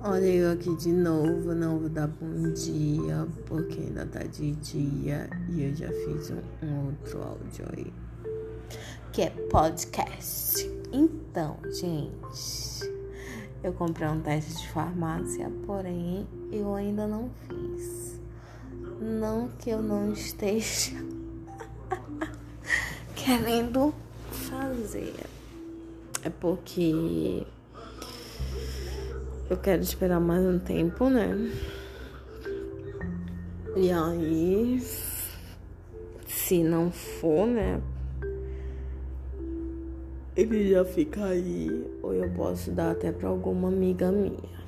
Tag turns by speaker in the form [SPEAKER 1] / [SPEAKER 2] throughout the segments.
[SPEAKER 1] Olha eu aqui de novo, não vou dar bom dia, porque ainda tá de dia e eu já fiz um, um outro áudio aí, que é podcast. Então, gente, eu comprei um teste de farmácia, porém eu ainda não fiz. Não que eu não esteja querendo fazer, é porque eu quero esperar mais um tempo, né? E aí, se não for, né? Ele já fica aí, ou eu posso dar até para alguma amiga minha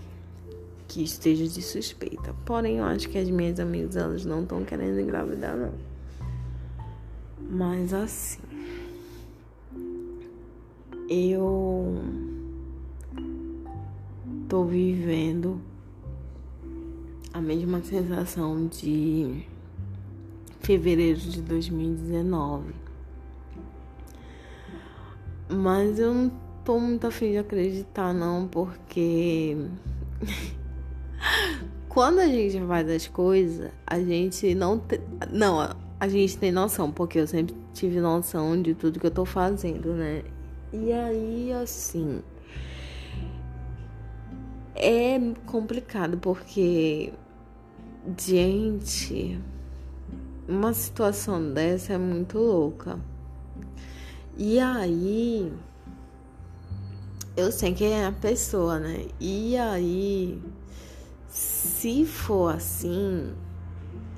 [SPEAKER 1] que esteja de suspeita. Porém, eu acho que as minhas amigas elas não estão querendo engravidar, não. Mas assim, eu tô vivendo a mesma sensação de fevereiro de 2019. Mas eu não tô muito afim de acreditar não, porque quando a gente faz as coisas, a gente não te... não, a gente tem noção, porque eu sempre tive noção de tudo que eu tô fazendo, né? E aí assim, é complicado porque, gente, uma situação dessa é muito louca. E aí, eu sei quem é a pessoa, né? E aí, se for assim,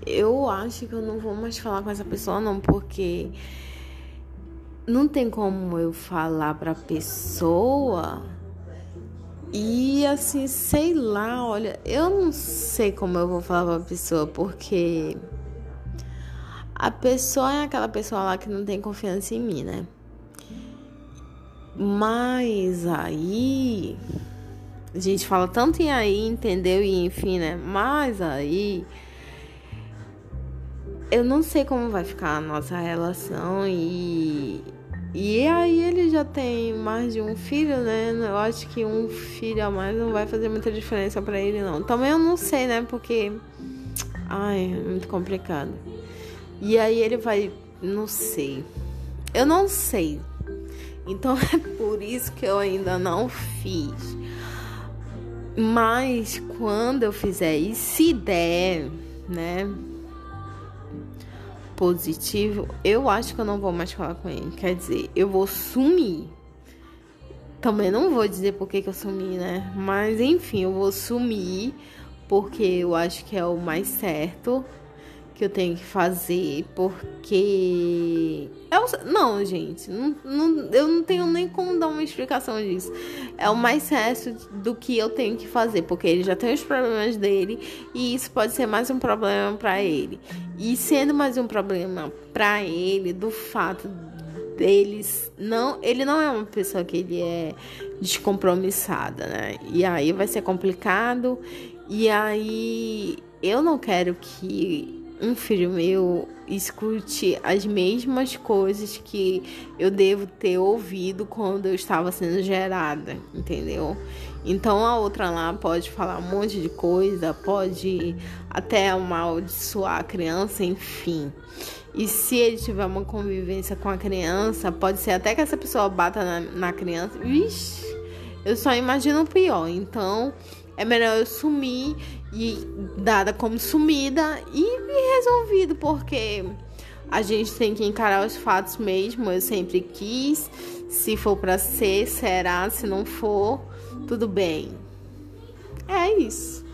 [SPEAKER 1] eu acho que eu não vou mais falar com essa pessoa, não, porque não tem como eu falar pra pessoa e assim, sei lá, olha, eu não sei como eu vou falar pra pessoa, porque a pessoa é aquela pessoa lá que não tem confiança em mim, né? Mas aí. A gente fala tanto em aí, entendeu? E enfim, né? Mas aí. Eu não sei como vai ficar a nossa relação e e aí ele já tem mais de um filho, né? Eu acho que um filho a mais não vai fazer muita diferença para ele, não. Também eu não sei, né? Porque. Ai, é muito complicado. E aí ele vai. Não sei. Eu não sei. Então é por isso que eu ainda não fiz. Mas quando eu fizer e se der, né? Positivo, eu acho que eu não vou mais falar com ele. Quer dizer, eu vou sumir. Também não vou dizer por que, que eu sumi, né? Mas enfim, eu vou sumir porque eu acho que é o mais certo que eu tenho que fazer, porque. Eu, não, gente, não, não, eu não tenho nem como dar uma explicação disso. É o mais certo do que eu tenho que fazer, porque ele já tem os problemas dele e isso pode ser mais um problema para ele. E sendo mais um problema para ele, do fato deles não, ele não é uma pessoa que ele é descompromissada, né? E aí vai ser complicado. E aí eu não quero que um filho meu escute as mesmas coisas que eu devo ter ouvido quando eu estava sendo gerada, entendeu? Então a outra lá pode falar um monte de coisa, pode até amaldiçoar a criança, enfim. E se ele tiver uma convivência com a criança, pode ser até que essa pessoa bata na, na criança. Vixe, eu só imagino o pior. Então é melhor eu sumir e dada como sumida e resolvido, porque a gente tem que encarar os fatos mesmo. Eu sempre quis. Se for para ser, será. Se não for, tudo bem. É isso.